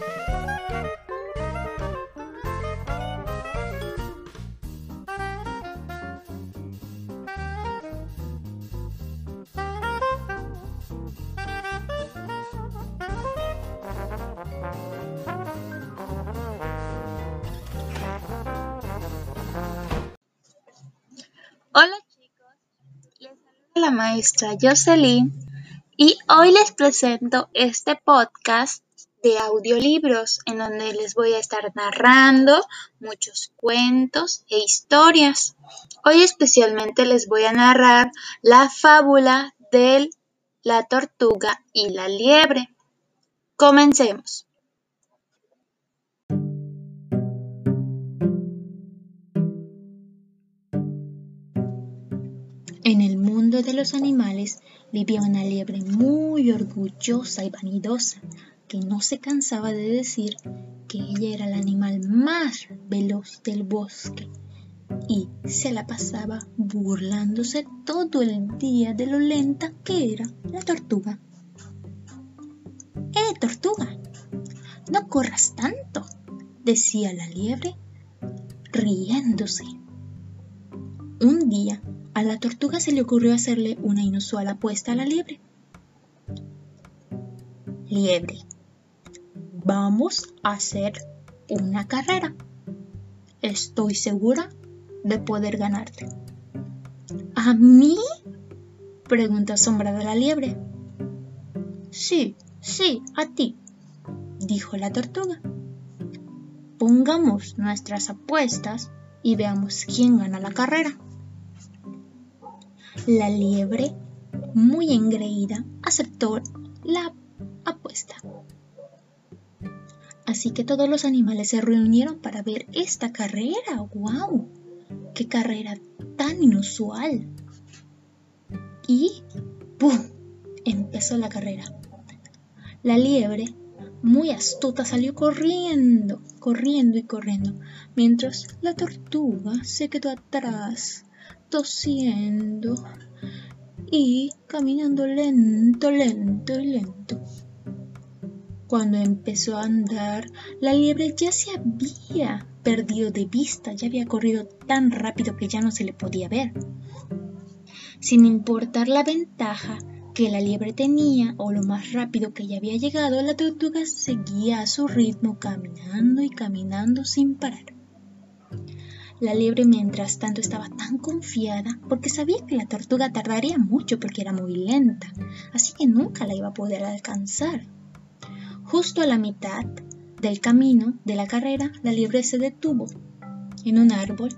Hola chicos, les saluda la maestra Jocelyn y hoy les presento este podcast de audiolibros en donde les voy a estar narrando muchos cuentos e historias. Hoy especialmente les voy a narrar la fábula de la tortuga y la liebre. Comencemos. En el mundo de los animales vivía una liebre muy orgullosa y vanidosa que no se cansaba de decir que ella era el animal más veloz del bosque y se la pasaba burlándose todo el día de lo lenta que era la tortuga. ¡Eh, tortuga! No corras tanto, decía la liebre, riéndose. Un día a la tortuga se le ocurrió hacerle una inusual apuesta a la liebre. Liebre, vamos a hacer una carrera. Estoy segura de poder ganarte. ¿A mí? preguntó asombrada la liebre. Sí, sí, a ti, dijo la tortuga. Pongamos nuestras apuestas y veamos quién gana la carrera. La liebre, muy engreída, aceptó la apuesta. Así que todos los animales se reunieron para ver esta carrera. ¡Wow! ¡Qué carrera tan inusual! Y ¡pum! empezó la carrera. La liebre, muy astuta, salió corriendo, corriendo y corriendo, mientras la tortuga se quedó atrás tosiendo y caminando lento, lento y lento. Cuando empezó a andar, la liebre ya se había perdido de vista, ya había corrido tan rápido que ya no se le podía ver. Sin importar la ventaja que la liebre tenía o lo más rápido que ya había llegado, la tortuga seguía a su ritmo caminando y caminando sin parar. La liebre mientras tanto estaba tan confiada porque sabía que la tortuga tardaría mucho porque era muy lenta, así que nunca la iba a poder alcanzar. Justo a la mitad del camino de la carrera, la liebre se detuvo en un árbol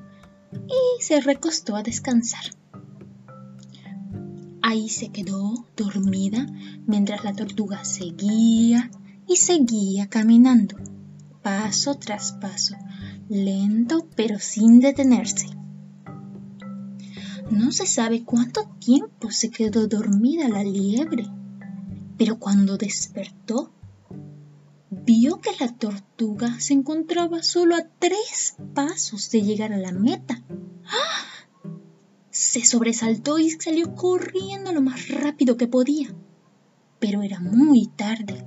y se recostó a descansar. Ahí se quedó dormida mientras la tortuga seguía y seguía caminando, paso tras paso, lento pero sin detenerse. No se sabe cuánto tiempo se quedó dormida la liebre, pero cuando despertó, vio que la tortuga se encontraba solo a tres pasos de llegar a la meta. ¡Ah! Se sobresaltó y salió corriendo lo más rápido que podía. Pero era muy tarde.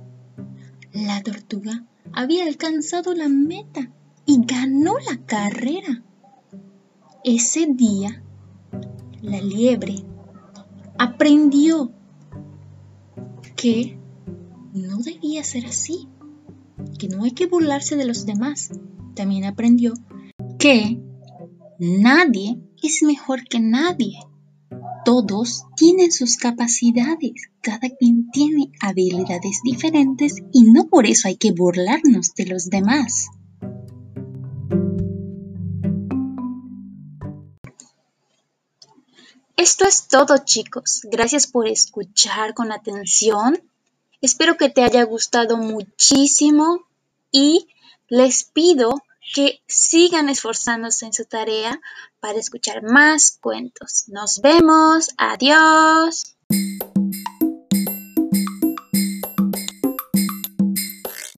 La tortuga había alcanzado la meta y ganó la carrera. Ese día, la liebre aprendió que no debía ser así, que no hay que burlarse de los demás. También aprendió que nadie es mejor que nadie. Todos tienen sus capacidades, cada quien tiene habilidades diferentes y no por eso hay que burlarnos de los demás. Esto es todo chicos, gracias por escuchar con atención. Espero que te haya gustado muchísimo y les pido que sigan esforzándose en su tarea para escuchar más cuentos. Nos vemos, adiós.